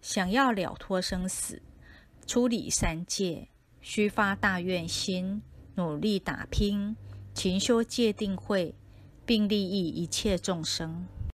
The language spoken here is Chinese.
想要了脱生死，出离三界，须发大愿心，努力打拼，勤修戒定慧，并利益一切众生。